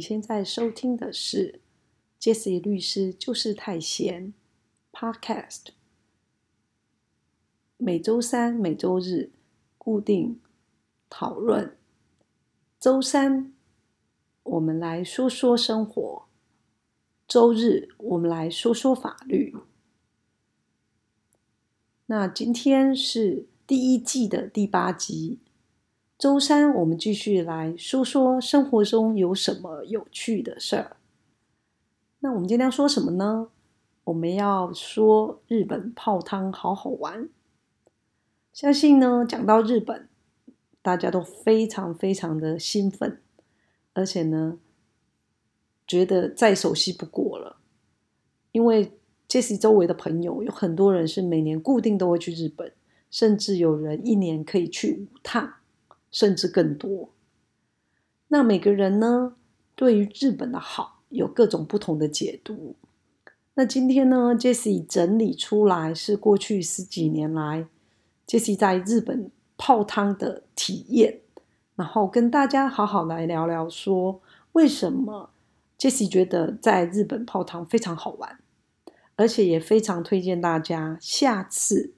你现在收听的是 Jesse 律师就是太闲 Podcast，每周三、每周日固定讨论。周三我们来说说生活，周日我们来说说法律。那今天是第一季的第八集。周三我们继续来说说生活中有什么有趣的事儿。那我们今天要说什么呢？我们要说日本泡汤好好玩。相信呢，讲到日本，大家都非常非常的兴奋，而且呢，觉得再熟悉不过了。因为 Jesse 周围的朋友有很多人是每年固定都会去日本，甚至有人一年可以去五趟。甚至更多。那每个人呢，对于日本的好有各种不同的解读。那今天呢，Jesse 整理出来是过去十几年来 Jesse 在日本泡汤的体验，然后跟大家好好来聊聊，说为什么 Jesse 觉得在日本泡汤非常好玩，而且也非常推荐大家下次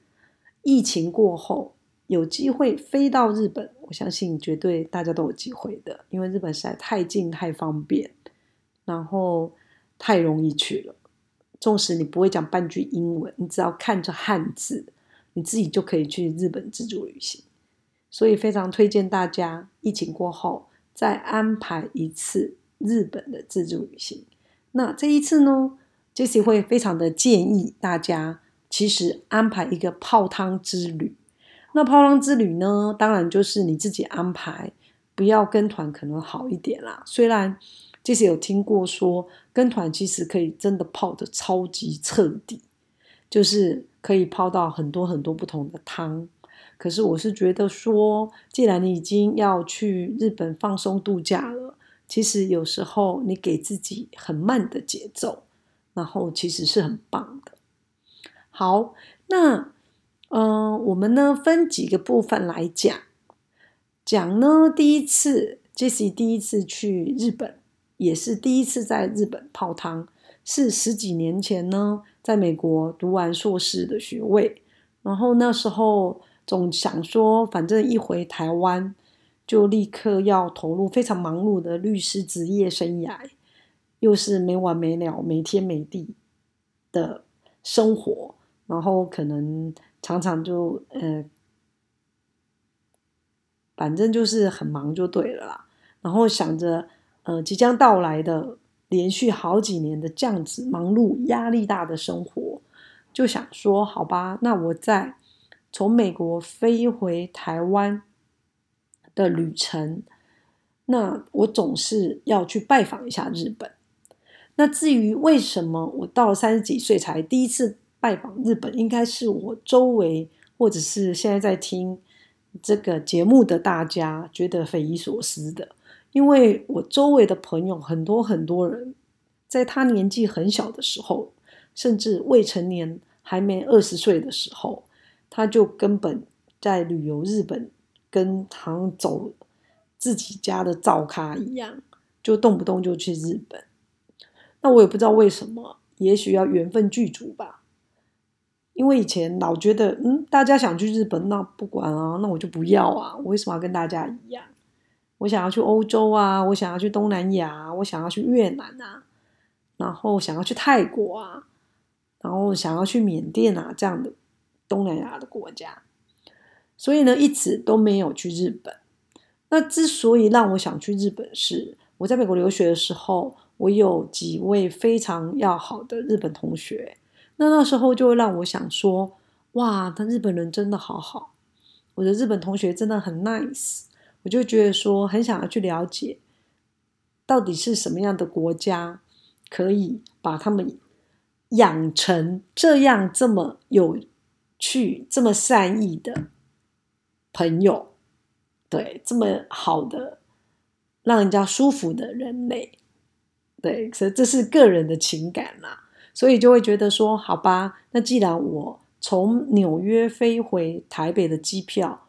疫情过后。有机会飞到日本，我相信绝对大家都有机会的，因为日本实在太近、太方便，然后太容易去了。纵使你不会讲半句英文，你只要看着汉字，你自己就可以去日本自助旅行。所以非常推荐大家疫情过后再安排一次日本的自助旅行。那这一次呢，Jesse 会非常的建议大家，其实安排一个泡汤之旅。那泡汤之旅呢？当然就是你自己安排，不要跟团可能好一点啦。虽然其实有听过说跟团其实可以真的泡的超级彻底，就是可以泡到很多很多不同的汤。可是我是觉得说，既然你已经要去日本放松度假了，其实有时候你给自己很慢的节奏，然后其实是很棒的。好，那。嗯，我们呢分几个部分来讲。讲呢，第一次，Jesse 第一次去日本，也是第一次在日本泡汤，是十几年前呢，在美国读完硕士的学位，然后那时候总想说，反正一回台湾，就立刻要投入非常忙碌的律师职业生涯，又是没完没了、没天没地的生活，然后可能。常常就呃，反正就是很忙就对了啦。然后想着呃即将到来的连续好几年的这样子忙碌、压力大的生活，就想说好吧，那我在从美国飞回台湾的旅程，那我总是要去拜访一下日本。那至于为什么我到了三十几岁才第一次？拜访日本应该是我周围或者是现在在听这个节目的大家觉得匪夷所思的，因为我周围的朋友很多很多人，在他年纪很小的时候，甚至未成年还没二十岁的时候，他就根本在旅游日本，跟常走自己家的灶咖一样，就动不动就去日本。那我也不知道为什么，也许要缘分具足吧。因为以前老觉得，嗯，大家想去日本，那不管啊，那我就不要啊。我为什么要跟大家一样？我想要去欧洲啊，我想要去东南亚，我想要去越南啊，然后想要去泰国啊，然后想要去缅甸啊这样的东南亚的国家。所以呢，一直都没有去日本。那之所以让我想去日本，是我在美国留学的时候，我有几位非常要好的日本同学。那那时候就会让我想说，哇，他日本人真的好好，我的日本同学真的很 nice，我就觉得说很想要去了解，到底是什么样的国家可以把他们养成这样这么有趣、这么善意的朋友，对，这么好的让人家舒服的人类，对，所以这是个人的情感啦。所以就会觉得说，好吧，那既然我从纽约飞回台北的机票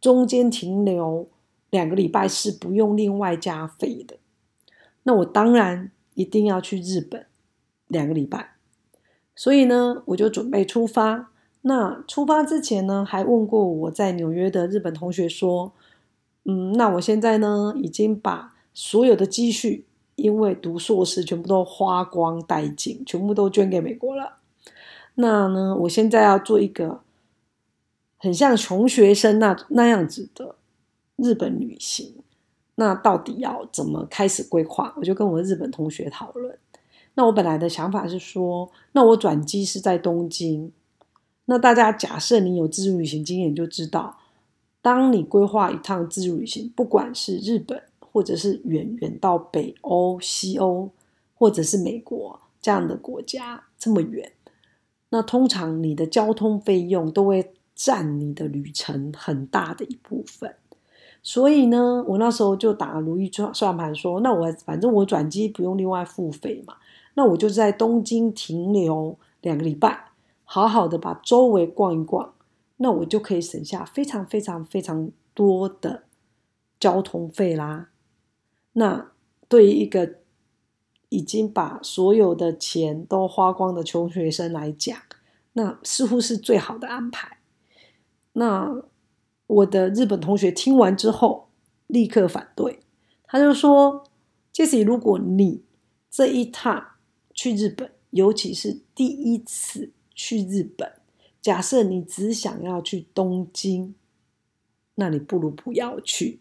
中间停留两个礼拜是不用另外加费的，那我当然一定要去日本两个礼拜。所以呢，我就准备出发。那出发之前呢，还问过我在纽约的日本同学说：“嗯，那我现在呢，已经把所有的积蓄，因为读硕士全部都花光殆尽，全部都捐给美国了。那呢，我现在要做一个很像穷学生那那样子的日本旅行。那到底要怎么开始规划？我就跟我日本同学讨论。”那我本来的想法是说，那我转机是在东京。那大家假设你有自助旅行经验，就知道，当你规划一趟自助旅行，不管是日本，或者是远远到北欧、西欧，或者是美国这样的国家这么远，那通常你的交通费用都会占你的旅程很大的一部分。所以呢，我那时候就打如意算算盘，说，那我反正我转机不用另外付费嘛。那我就在东京停留两个礼拜，好好的把周围逛一逛，那我就可以省下非常非常非常多的交通费啦。那对于一个已经把所有的钱都花光的穷学生来讲，那似乎是最好的安排。那我的日本同学听完之后立刻反对，他就说：“即使如果你这一趟。”去日本，尤其是第一次去日本，假设你只想要去东京，那你不如不要去。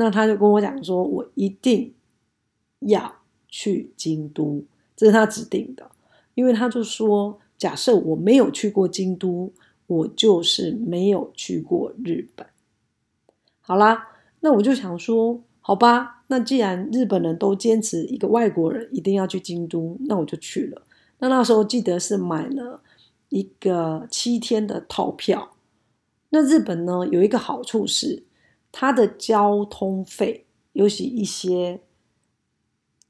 那他就跟我讲说，我一定要去京都，这是他指定的，因为他就说，假设我没有去过京都，我就是没有去过日本。好啦，那我就想说，好吧。那既然日本人都坚持一个外国人一定要去京都，那我就去了。那那时候记得是买了一个七天的套票。那日本呢有一个好处是，它的交通费，尤其一些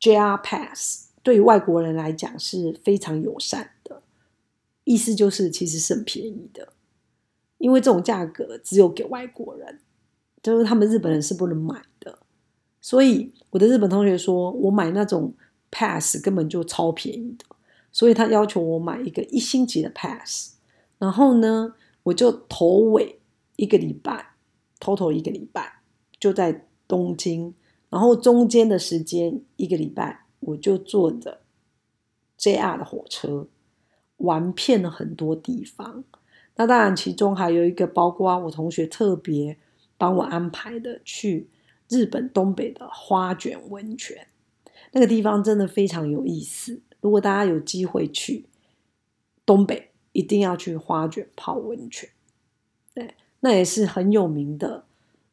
JR Pass，对于外国人来讲是非常友善的。意思就是其实是很便宜的，因为这种价格只有给外国人，就是他们日本人是不能买的。所以我的日本同学说，我买那种 pass 根本就超便宜的，所以他要求我买一个一星级的 pass。然后呢，我就头尾一个礼拜，头头一个礼拜就在东京，然后中间的时间一个礼拜，我就坐着 JR 的火车玩遍了很多地方。那当然，其中还有一个包括我同学特别帮我安排的去。日本东北的花卷温泉，那个地方真的非常有意思。如果大家有机会去东北，一定要去花卷泡温泉。那也是很有名的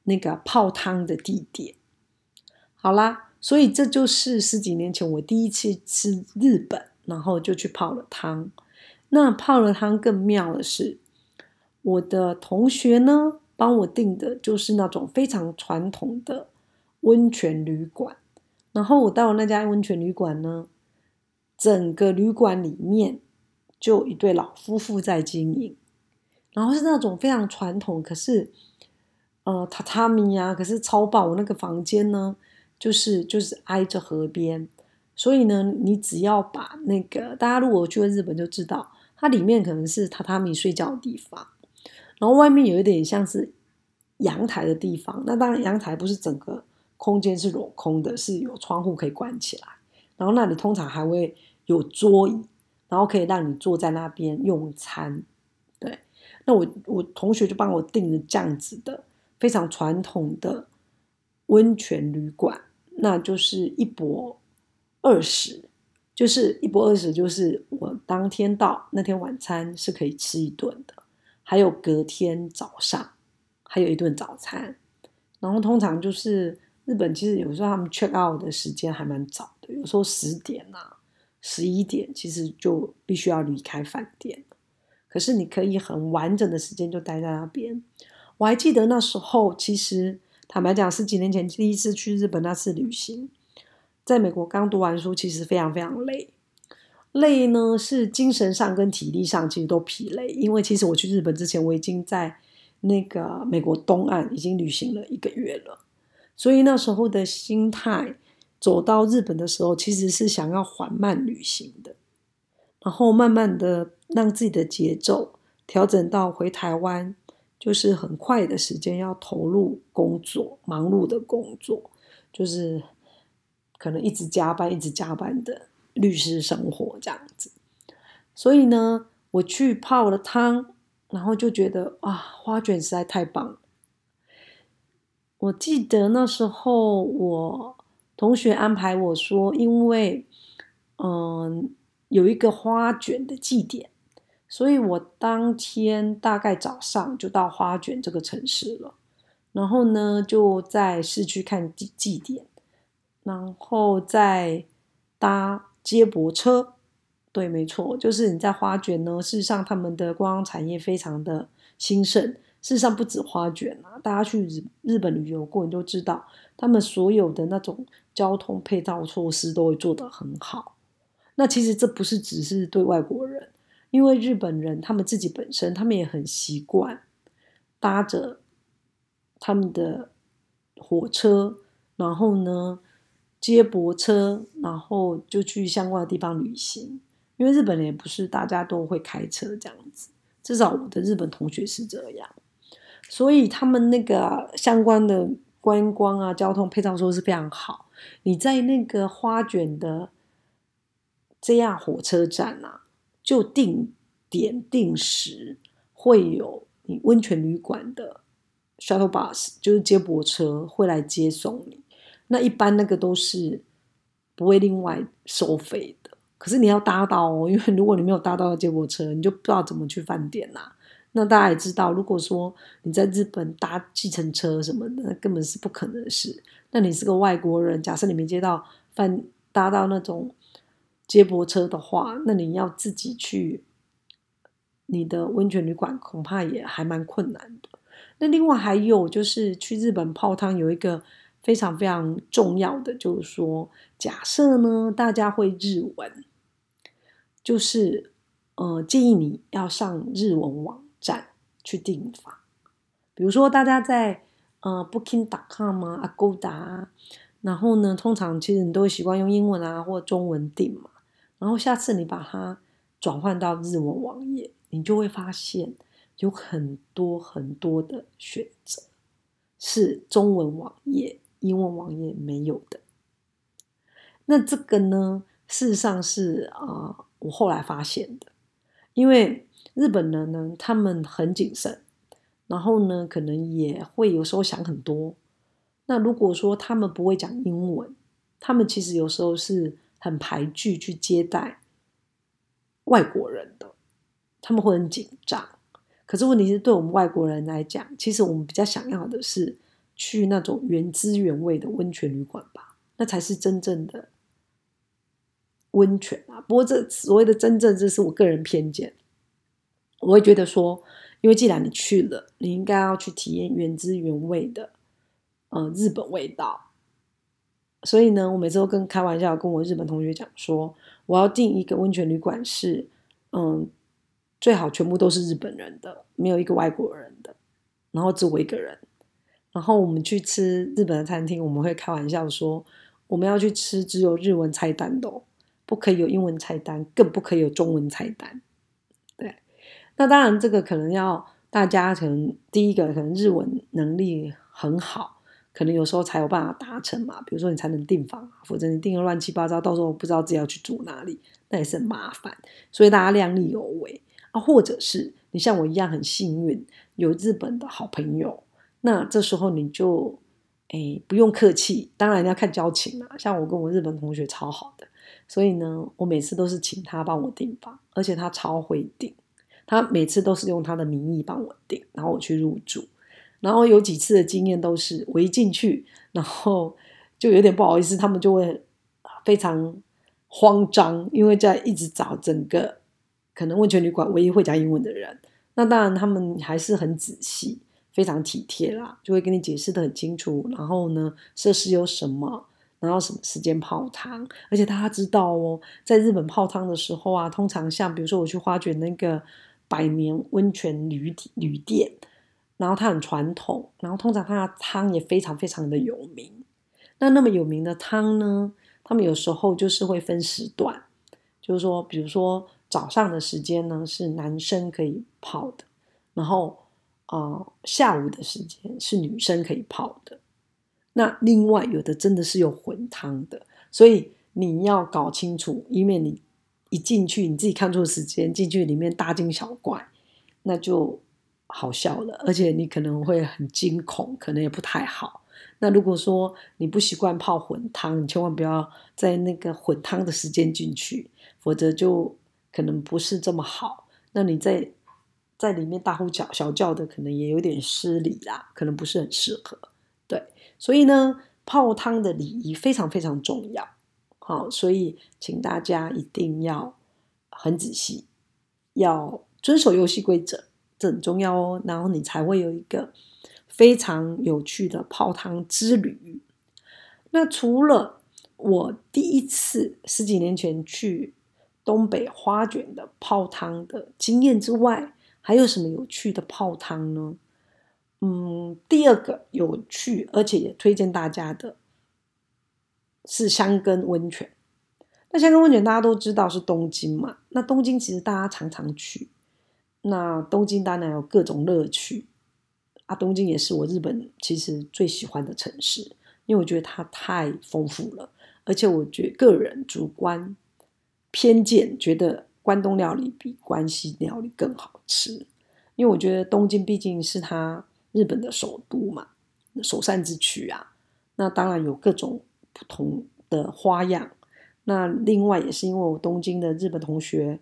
那个泡汤的地点。好啦，所以这就是十几年前我第一次吃日本，然后就去泡了汤。那泡了汤更妙的是，我的同学呢。帮我订的就是那种非常传统的温泉旅馆，然后我到了那家温泉旅馆呢，整个旅馆里面就一对老夫妇在经营，然后是那种非常传统，可是呃榻榻米啊，可是超棒。我那个房间呢，就是就是挨着河边，所以呢，你只要把那个大家如果去了日本就知道，它里面可能是榻榻米睡觉的地方。然后外面有一点像是阳台的地方，那当然阳台不是整个空间是镂空的，是有窗户可以关起来。然后那里通常还会有桌椅，然后可以让你坐在那边用餐。那我我同学就帮我订了这样子的非常传统的温泉旅馆，那就是一博二十，就是一博二十，就是我当天到那天晚餐是可以吃一顿的。还有隔天早上，还有一顿早餐，然后通常就是日本，其实有时候他们 check out 的时间还蛮早的，有时候十点啊、十一点，其实就必须要离开饭店可是你可以很完整的时间就待在那边。我还记得那时候，其实坦白讲，是几年前第一次去日本那次旅行，在美国刚读完书，其实非常非常累。累呢，是精神上跟体力上其实都疲累，因为其实我去日本之前，我已经在那个美国东岸已经旅行了一个月了，所以那时候的心态走到日本的时候，其实是想要缓慢旅行的，然后慢慢的让自己的节奏调整到回台湾，就是很快的时间要投入工作，忙碌的工作，就是可能一直加班，一直加班的律师生活这样子。所以呢，我去泡了汤，然后就觉得啊，花卷实在太棒了。我记得那时候我同学安排我说，因为嗯有一个花卷的祭典，所以我当天大概早上就到花卷这个城市了，然后呢就在市区看祭祭典，然后再搭接驳车。对，没错，就是你在花卷呢。事实上，他们的观光产业非常的兴盛。事实上不止花卷啊，大家去日日本旅游过，你都知道，他们所有的那种交通配套措施都会做得很好。那其实这不是只是对外国人，因为日本人他们自己本身，他们也很习惯搭着他们的火车，然后呢接驳车，然后就去相关的地方旅行。因为日本人也不是大家都会开车这样子，至少我的日本同学是这样。所以他们那个相关的观光啊、交通配套说是非常好。你在那个花卷的这样火车站啊，就定点定时会有你温泉旅馆的 shuttle bus，就是接驳车会来接送你。那一般那个都是不会另外收费的，可是你要搭到哦，因为如果你没有搭到接驳车，你就不知道怎么去饭店呐。那大家也知道，如果说你在日本搭计程车什么的，根本是不可能的事。那你是个外国人，假设你没接到饭搭到那种接驳车的话，那你要自己去你的温泉旅馆，恐怕也还蛮困难的。那另外还有就是去日本泡汤，有一个非常非常重要的，就是说，假设呢大家会日文，就是呃建议你要上日文网。站去订房，比如说大家在呃 Booking.com 啊、Agoda，然后呢，通常其实你都会习惯用英文啊或中文订嘛。然后下次你把它转换到日文网页，你就会发现有很多很多的选择是中文网页、英文网页没有的。那这个呢，事实上是啊，我后来发现的，因为。日本人呢，他们很谨慎，然后呢，可能也会有时候想很多。那如果说他们不会讲英文，他们其实有时候是很排拒去接待外国人的，他们会很紧张。可是问题是，对我们外国人来讲，其实我们比较想要的是去那种原汁原味的温泉旅馆吧，那才是真正的温泉啊。不过这所谓的真正，这是我个人偏见。我会觉得说，因为既然你去了，你应该要去体验原汁原味的，呃，日本味道。所以呢，我每次都跟开玩笑跟我日本同学讲说，我要订一个温泉旅馆是，嗯，最好全部都是日本人的，没有一个外国人的，然后只我一个人。然后我们去吃日本的餐厅，我们会开玩笑说，我们要去吃只有日文菜单的，哦不可以有英文菜单，更不可以有中文菜单。对那当然，这个可能要大家可能第一个可能日文能力很好，可能有时候才有办法达成嘛。比如说你才能订房，否则你订的乱七八糟，到时候不知道自己要去住哪里，那也是很麻烦。所以大家量力而为啊，或者是你像我一样很幸运，有日本的好朋友，那这时候你就哎不用客气，当然要看交情啦。像我跟我日本同学超好的，所以呢，我每次都是请他帮我订房，而且他超会订。他每次都是用他的名义帮我订，然后我去入住，然后有几次的经验都是我一进去，然后就有点不好意思，他们就会非常慌张，因为在一直找整个可能温泉旅馆唯一会讲英文的人。那当然他们还是很仔细，非常体贴啦，就会跟你解释的很清楚。然后呢，设施有什么，然后什么时间泡汤，而且大家知道哦，在日本泡汤的时候啊，通常像比如说我去花卷那个。百年温泉旅旅店，然后它很传统，然后通常它的汤也非常非常的有名，那那么有名的汤呢，他们有时候就是会分时段，就是说，比如说早上的时间呢是男生可以泡的，然后啊下午的时间是女生可以泡的。那另外有的真的是有混汤的，所以你要搞清楚，以免你一进去你自己看错时间，进去里面大惊小怪，那就好笑了，而且你可能会很惊恐，可能也不太好。那如果说你不习惯泡混汤，你千万不要在那个混汤的时间进去，否则就可能不是这么好。那你在在里面大呼小小叫的，可能也有点失礼啦，可能不是很适合。对，所以呢，泡汤的礼仪非常非常重要。好，所以请大家一定要很仔细，要遵守游戏规则，很重要哦。然后你才会有一个非常有趣的泡汤之旅。那除了我第一次十几年前去东北花卷的泡汤的经验之外，还有什么有趣的泡汤呢？嗯，第二个有趣，而且也推荐大家的是香根温泉。那香根温泉大家都知道是东京嘛？那东京其实大家常常去，那东京当然有各种乐趣啊。东京也是我日本其实最喜欢的城市，因为我觉得它太丰富了，而且我觉个人主观偏见觉得关东料理比关西料理更好吃，因为我觉得东京毕竟是它。日本的首都嘛，首善之区啊，那当然有各种不同的花样。那另外也是因为我东京的日本同学，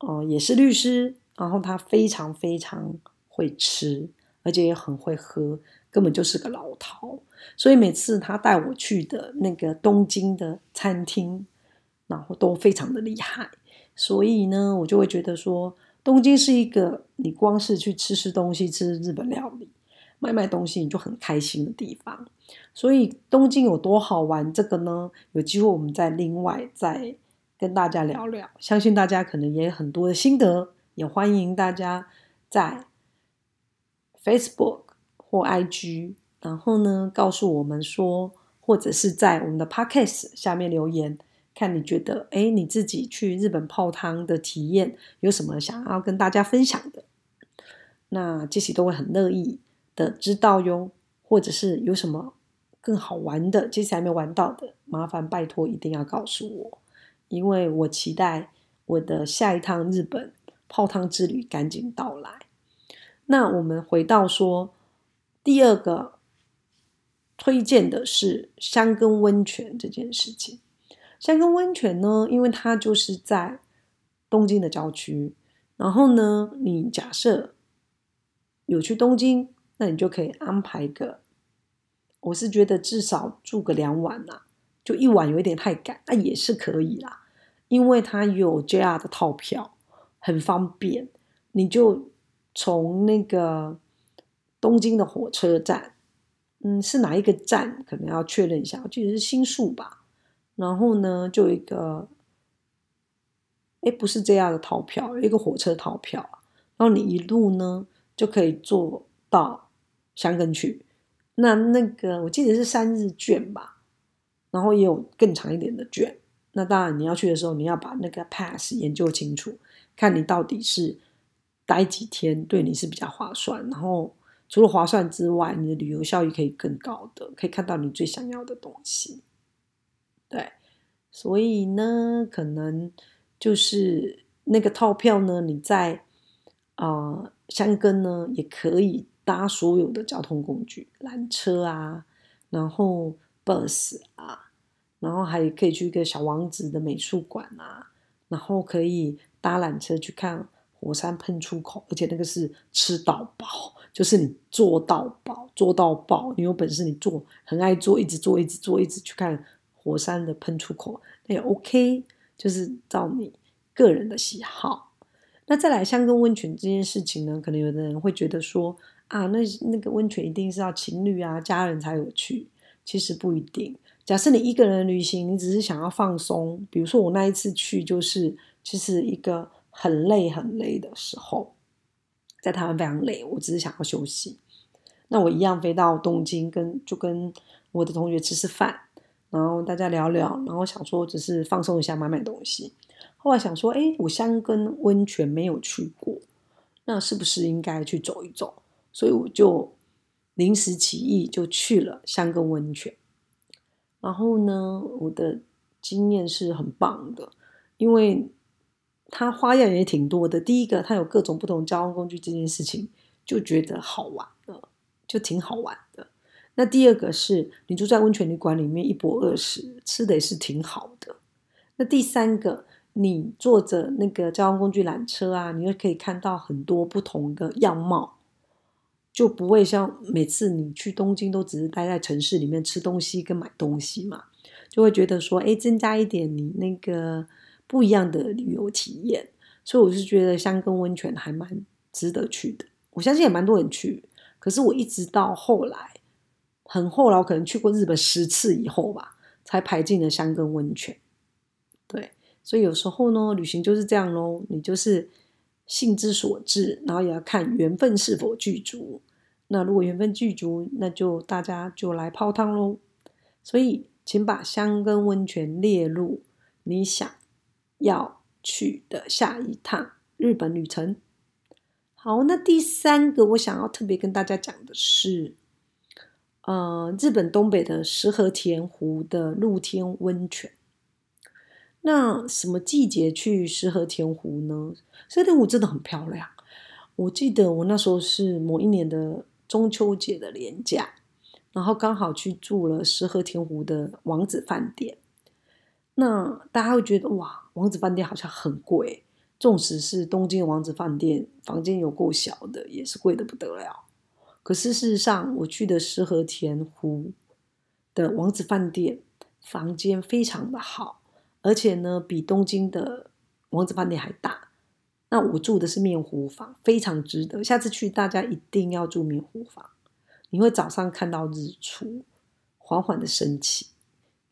哦，也是律师，然后他非常非常会吃，而且也很会喝，根本就是个老饕。所以每次他带我去的那个东京的餐厅，然后都非常的厉害。所以呢，我就会觉得说。东京是一个你光是去吃吃东西、吃日本料理、卖卖东西你就很开心的地方。所以东京有多好玩，这个呢，有机会我们再另外再跟大家聊聊。相信大家可能也有很多的心得，也欢迎大家在 Facebook 或 IG，然后呢告诉我们说，或者是在我们的 Podcast 下面留言。看你觉得，哎，你自己去日本泡汤的体验有什么想要跟大家分享的？那杰西都会很乐意的知道哟。或者是有什么更好玩的，杰西还没玩到的，麻烦拜托一定要告诉我，因为我期待我的下一趟日本泡汤之旅赶紧到来。那我们回到说，第二个推荐的是香根温泉这件事情。香根温泉呢，因为它就是在东京的郊区，然后呢，你假设有去东京，那你就可以安排个，我是觉得至少住个两晚啦，就一晚有一点太赶，那也是可以啦，因为它有 JR 的套票，很方便，你就从那个东京的火车站，嗯，是哪一个站？可能要确认一下，我记得是新宿吧。然后呢，就一个，哎，不是这样的套票，一个火车套票然后你一路呢就可以坐到香根去。那那个我记得是三日券吧，然后也有更长一点的券。那当然你要去的时候，你要把那个 pass 研究清楚，看你到底是待几天对你是比较划算。然后除了划算之外，你的旅游效益可以更高的，可以看到你最想要的东西。对，所以呢，可能就是那个套票呢，你在啊香根呢也可以搭所有的交通工具，缆车啊，然后 bus 啊，然后还可以去一个小王子的美术馆啊，然后可以搭缆车去看火山喷出口，而且那个是吃到饱，就是你坐到饱，坐到饱，你有本事你坐，很爱坐，一直坐，一直坐，一直去看。火山的喷出口那也 OK，就是照你个人的喜好。那再来香根温泉这件事情呢，可能有的人会觉得说啊，那那个温泉一定是要情侣啊、家人才有去。其实不一定。假设你一个人旅行，你只是想要放松，比如说我那一次去，就是其实一个很累很累的时候，在台湾非常累，我只是想要休息。那我一样飞到东京，跟就跟我的同学吃吃饭，然后大家聊聊，然后想说只是放松一下，买买东西。后来想说，哎，我香根温泉没有去过，那是不是应该去走一走？所以我就临时起意就去了香根温泉。然后呢，我的经验是很棒的，因为它花样也挺多的。第一个，它有各种不同交通工具，这件事情就觉得好玩了，就挺好玩的。那第二个是你住在温泉旅馆里面一博二十，吃的也是挺好的。那第三个，你坐着那个交通工具缆车啊，你又可以看到很多不同的样貌，就不会像每次你去东京都只是待在城市里面吃东西跟买东西嘛，就会觉得说，哎，增加一点你那个不一样的旅游体验。所以我是觉得香根温泉还蛮值得去的，我相信也蛮多人去。可是我一直到后来。很后来，我可能去过日本十次以后吧，才排进了香根温泉。对，所以有时候呢，旅行就是这样喽，你就是性之所至，然后也要看缘分是否具足。那如果缘分具足，那就大家就来泡汤喽。所以，请把香根温泉列入你想要去的下一趟日本旅程。好，那第三个我想要特别跟大家讲的是。呃，日本东北的石河田湖的露天温泉。那什么季节去石河田湖呢？石河田湖真的很漂亮。我记得我那时候是某一年的中秋节的年假，然后刚好去住了石河田湖的王子饭店。那大家会觉得哇，王子饭店好像很贵，纵使是东京王子饭店，房间有够小的，也是贵的不得了。可是事实上，我去的石河田湖的王子饭店房间非常的好，而且呢，比东京的王子饭店还大。那我住的是面湖房，非常值得。下次去大家一定要住面湖房，你会早上看到日出缓缓的升起，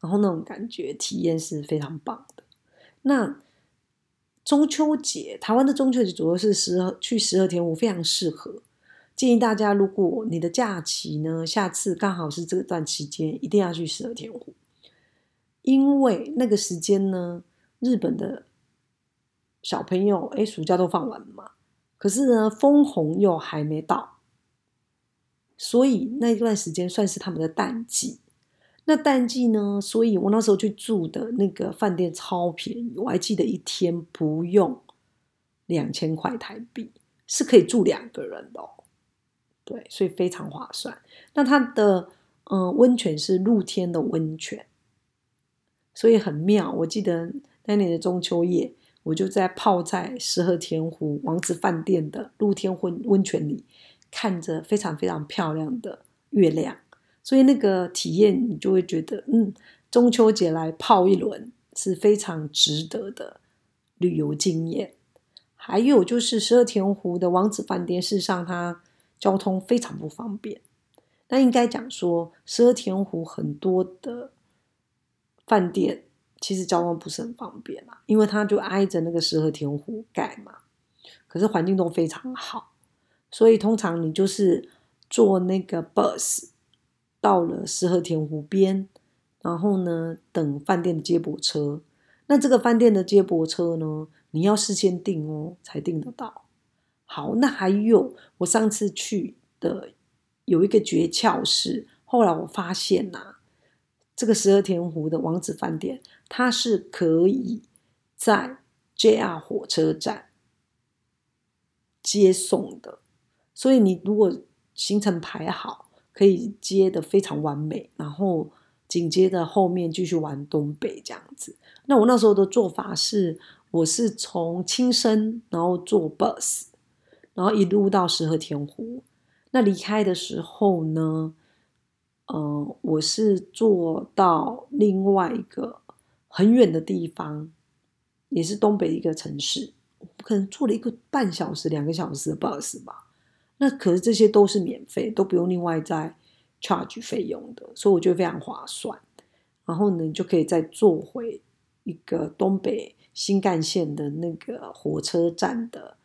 然后那种感觉体验是非常棒的。那中秋节，台湾的中秋节主要是十去十二田湖非常适合。建议大家，如果你的假期呢，下次刚好是这段期间，一定要去十二天湖，因为那个时间呢，日本的小朋友哎，暑假都放完了嘛，可是呢，枫红又还没到，所以那段时间算是他们的淡季。那淡季呢，所以我那时候去住的那个饭店超便宜，我还记得一天不用两千块台币，是可以住两个人的。对，所以非常划算。那它的嗯温泉是露天的温泉，所以很妙。我记得那年的中秋夜，我就在泡在石河田湖王子饭店的露天温温泉里，看着非常非常漂亮的月亮。所以那个体验，你就会觉得，嗯，中秋节来泡一轮是非常值得的旅游经验。还有就是十二田湖的王子饭店，事实上它。交通非常不方便，那应该讲说，十二田湖很多的饭店其实交通不是很方便啊，因为它就挨着那个十二田湖盖嘛。可是环境都非常好，所以通常你就是坐那个 bus 到了石河田湖边，然后呢等饭店的接驳车。那这个饭店的接驳车呢，你要事先订哦，才订得到。好，那还有我上次去的有一个诀窍是，后来我发现呐，这个十二田湖的王子饭店，它是可以在 JR 火车站接送的，所以你如果行程排好，可以接的非常完美，然后紧接着后面继续玩东北这样子。那我那时候的做法是，我是从轻生，然后坐 bus。然后一路到石河田湖，那离开的时候呢，嗯，我是坐到另外一个很远的地方，也是东北一个城市，可能坐了一个半小时、两个小时的 bus 吧。那可是这些都是免费，都不用另外再 charge 费用的，所以我觉得非常划算。然后呢，你就可以再坐回一个东北新干线的那个火车站的。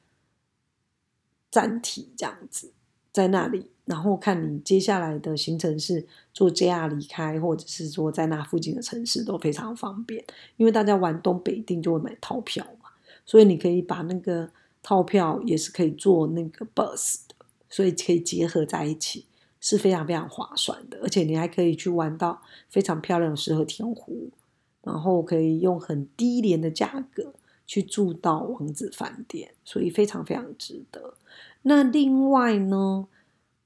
站体这样子，在那里然后看你接下来的行程是坐 JR 离开，或者是说在那附近的城市都非常方便。因为大家玩东北一定就会买套票嘛，所以你可以把那个套票也是可以坐那个 bus，所以可以结合在一起，是非常非常划算的。而且你还可以去玩到非常漂亮的石河田湖，然后可以用很低廉的价格去住到王子饭店，所以非常非常值得。那另外呢？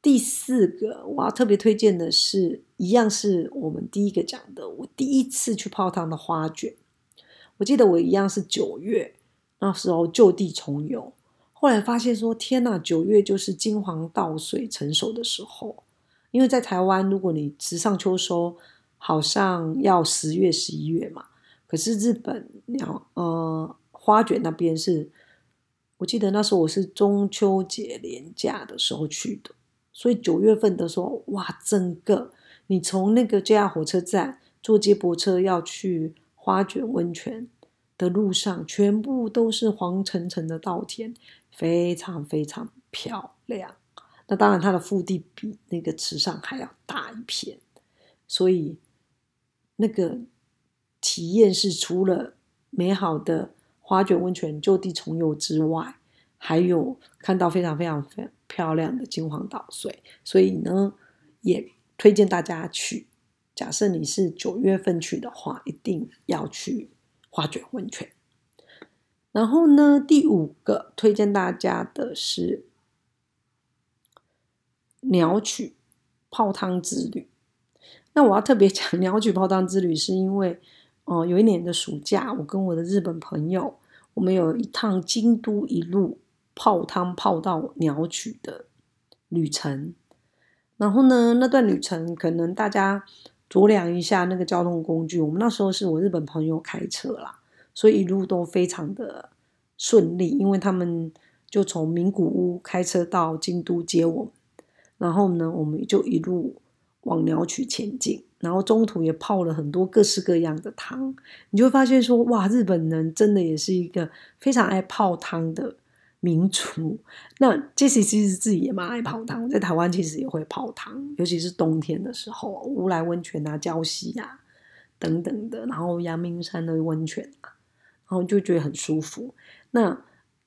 第四个我要特别推荐的是，一样是我们第一个讲的，我第一次去泡汤的花卷。我记得我一样是九月那时候就地重游，后来发现说天呐，九月就是金黄稻穗成熟的时候。因为在台湾，如果你直上秋收，好像要十月、十一月嘛。可是日本鸟呃花卷那边是，我记得那时候我是中秋节连假的时候去的。所以九月份的时候，哇，整个你从那个 JR 火车站坐接驳车要去花卷温泉的路上，全部都是黄澄澄的稻田，非常非常漂亮。那当然，它的腹地比那个池上还要大一片，所以那个体验是除了美好的花卷温泉就地重游之外，还有看到非常非常非常。漂亮的金黄岛穗，所以呢，也推荐大家去。假设你是九月份去的话，一定要去花卷温泉。然后呢，第五个推荐大家的是鸟取泡汤之旅。那我要特别讲鸟取泡汤之旅，是因为哦，有一年的暑假，我跟我的日本朋友，我们有一趟京都一路。泡汤泡到鸟取的旅程，然后呢，那段旅程可能大家酌量一下那个交通工具。我们那时候是我日本朋友开车啦，所以一路都非常的顺利，因为他们就从名古屋开车到京都接我们，然后呢，我们就一路往鸟取前进，然后中途也泡了很多各式各样的汤。你就会发现说，哇，日本人真的也是一个非常爱泡汤的。民族，那这些其实自己也蛮爱泡汤，在台湾其实也会泡汤，尤其是冬天的时候，乌来温泉啊、礁溪啊等等的，然后阳明山的温泉啊，然后就觉得很舒服。那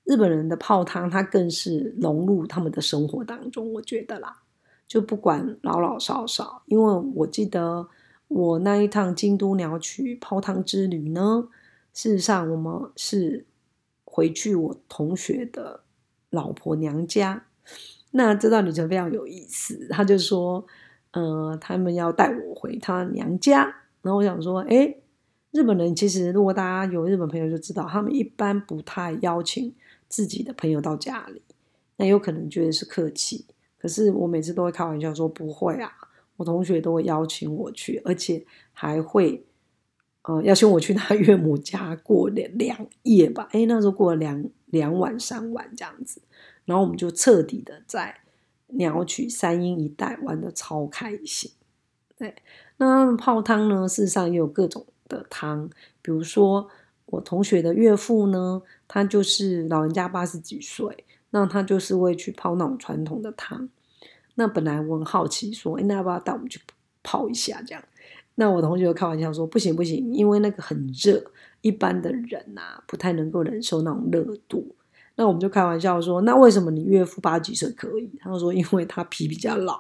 日本人的泡汤，它更是融入他们的生活当中，我觉得啦，就不管老老少少，因为我记得我那一趟京都鸟取泡汤之旅呢，事实上我们是。回去我同学的老婆娘家，那这段旅程非常有意思。他就说，呃，他们要带我回他娘家。然后我想说，哎，日本人其实如果大家有日本朋友就知道，他们一般不太邀请自己的朋友到家里。那有可能觉得是客气，可是我每次都会开玩笑说不会啊，我同学都会邀请我去，而且还会。呃，邀请我去他岳母家过两两夜吧。哎，那时候过了两两晚三晚这样子，然后我们就彻底的在鸟取三鹰一带玩的超开心。对，那泡汤呢，事实上也有各种的汤，比如说我同学的岳父呢，他就是老人家八十几岁，那他就是会去泡那种传统的汤。那本来我很好奇，说，哎，那要不要带我们去泡一下这样？那我同学开玩笑说：“不行不行，因为那个很热，一般的人呐不太能够忍受那种热度。”那我们就开玩笑说：“那为什么你岳父八几岁可以？”他说：“因为他皮比较老，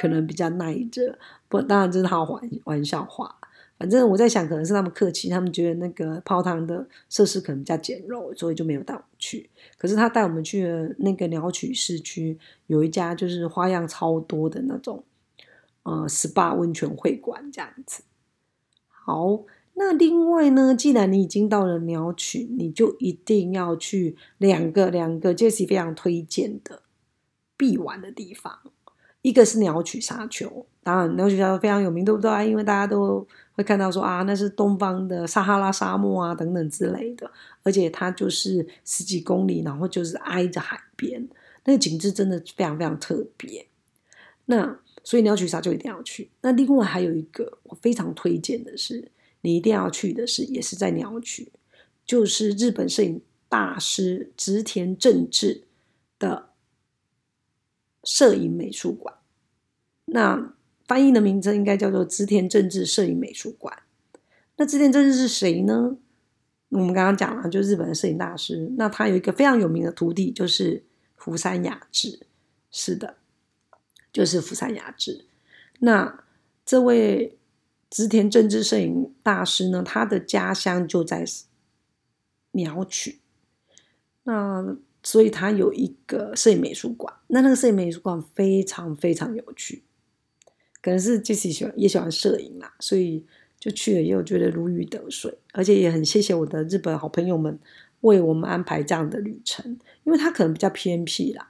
可能比较耐热。”不，当然这是他玩玩笑话。反正我在想，可能是他们客气，他们觉得那个泡汤的设施可能比较简陋，所以就没有带我们去。可是他带我们去了那个鸟取市区，有一家就是花样超多的那种。呃，SPA 温泉会馆这样子。好，那另外呢，既然你已经到了鸟取，你就一定要去两个两个 Jesse 非常推荐的必玩的地方。一个是鸟取沙丘，当然鸟取沙丘非常有名，对不对？因为大家都会看到说啊，那是东方的撒哈拉沙漠啊等等之类的，而且它就是十几公里，然后就是挨着海边，那个景致真的非常非常特别。那所以你要去啥就一定要去。那另外还有一个我非常推荐的是，你一定要去的是，也是在鸟取，就是日本摄影大师植田正治的摄影美术馆。那翻译的名称应该叫做织田政治摄影美术馆。那织田政治是谁呢？我们刚刚讲了，就日本的摄影大师。那他有一个非常有名的徒弟，就是福山雅治。是的，就是福山雅治。那这位织田政治摄影大师呢，他的家乡就在鸟取。那所以他有一个摄影美术馆。那那个摄影美术馆非常非常有趣，可能是杰西喜欢也喜欢摄影啦，所以。就去了，也有觉得如鱼得水，而且也很谢谢我的日本好朋友们为我们安排这样的旅程，因为它可能比较偏僻啦，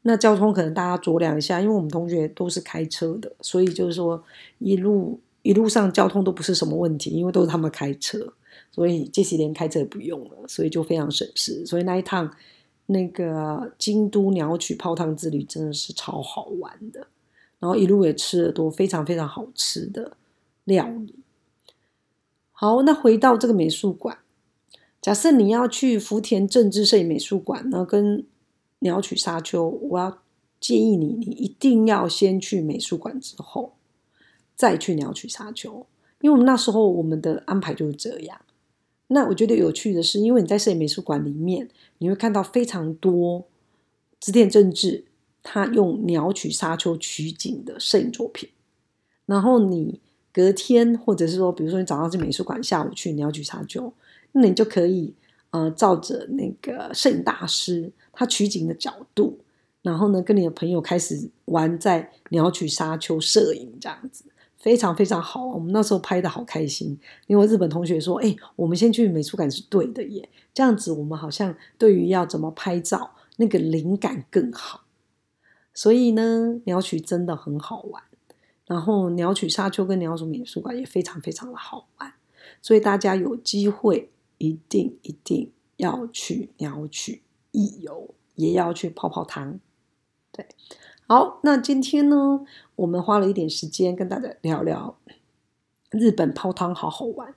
那交通可能大家酌量一下，因为我们同学都是开车的，所以就是说一路一路上交通都不是什么问题，因为都是他们开车，所以这几连开车也不用了，所以就非常省事。所以那一趟那个京都鸟取泡汤之旅真的是超好玩的，然后一路也吃了多非常非常好吃的料理。好，那回到这个美术馆，假设你要去福田政治摄影美术馆呢，跟鸟取沙丘，我要建议你，你一定要先去美术馆之后，再去鸟取沙丘，因为我们那时候我们的安排就是这样。那我觉得有趣的是，因为你在摄影美术馆里面，你会看到非常多织田政治他用鸟取沙丘取景的摄影作品，然后你。隔天，或者是说，比如说你早上去美术馆，下午去鸟取沙丘，那你就可以呃，照着那个摄影大师他取景的角度，然后呢，跟你的朋友开始玩在鸟取沙丘摄影，这样子非常非常好。我们那时候拍的好开心，因为日本同学说：“哎，我们先去美术馆是对的耶。”这样子，我们好像对于要怎么拍照那个灵感更好。所以呢，鸟取真的很好玩。然后鸟取沙丘跟鸟取美术馆也非常非常的好玩，所以大家有机会一定一定要去鸟取一游，也要去泡泡汤。对，好，那今天呢，我们花了一点时间跟大家聊聊日本泡汤好好玩，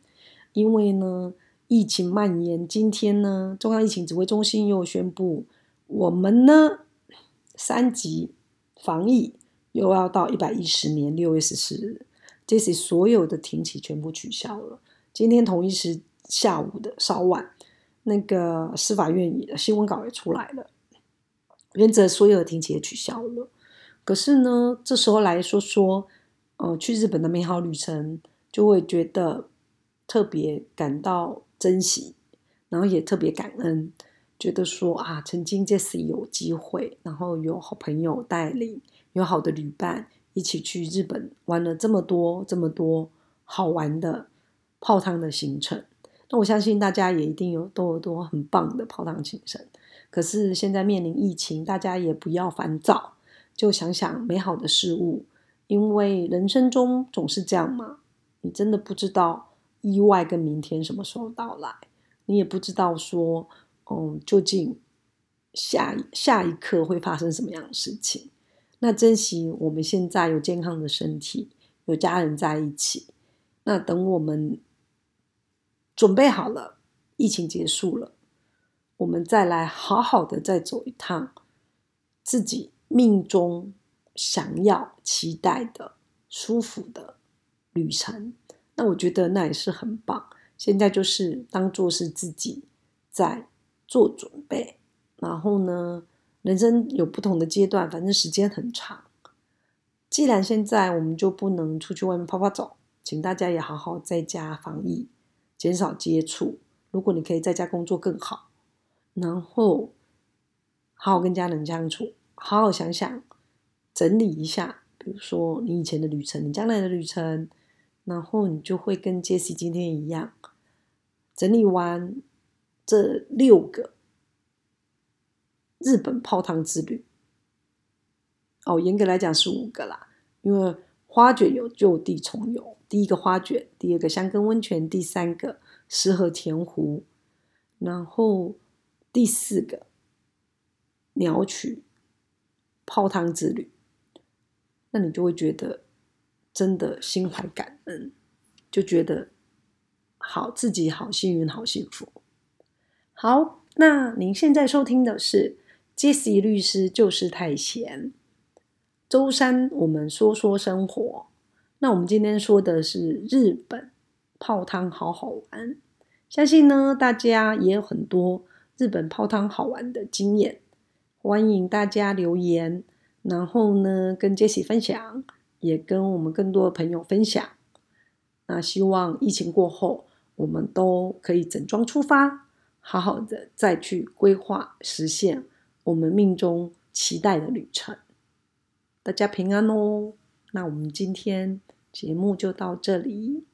因为呢，疫情蔓延，今天呢，中央疫情指挥中心又宣布，我们呢三级防疫。又要到一百一十年六月十四日，这些所有的停起全部取消了。今天同一时下午的稍晚，那个司法院的新闻稿也出来了，原则所有的停起也取消了。可是呢，这时候来说说，呃，去日本的美好旅程，就会觉得特别感到珍惜，然后也特别感恩，觉得说啊，曾经这次有机会，然后有好朋友带领。有好的旅伴一起去日本玩了这么多这么多好玩的泡汤的行程，那我相信大家也一定有多多很棒的泡汤行程。可是现在面临疫情，大家也不要烦躁，就想想美好的事物，因为人生中总是这样嘛。你真的不知道意外跟明天什么时候到来，你也不知道说，嗯，究竟下下一刻会发生什么样的事情。那珍惜我们现在有健康的身体，有家人在一起。那等我们准备好了，疫情结束了，我们再来好好的再走一趟自己命中想要期待的舒服的旅程。那我觉得那也是很棒。现在就是当做是自己在做准备，然后呢？人生有不同的阶段，反正时间很长。既然现在我们就不能出去外面跑跑走，请大家也好好在家防疫，减少接触。如果你可以在家工作更好，然后好好跟家人相处，好好想想，整理一下，比如说你以前的旅程，你将来的旅程，然后你就会跟杰西今天一样，整理完这六个。日本泡汤之旅，哦，严格来讲是五个啦，因为花卷有就地重游，第一个花卷，第二个香根温泉，第三个石河田湖，然后第四个鸟取泡汤之旅，那你就会觉得真的心怀感恩，就觉得好自己好幸运，好幸福。好，那您现在收听的是。Jesse 律师就是太闲。周三我们说说生活，那我们今天说的是日本泡汤好好玩，相信呢大家也有很多日本泡汤好玩的经验，欢迎大家留言，然后呢跟杰西分享，也跟我们更多的朋友分享。那希望疫情过后，我们都可以整装出发，好好的再去规划实现我们命中期待的旅程。大家平安哦！那我们今天节目就到这里。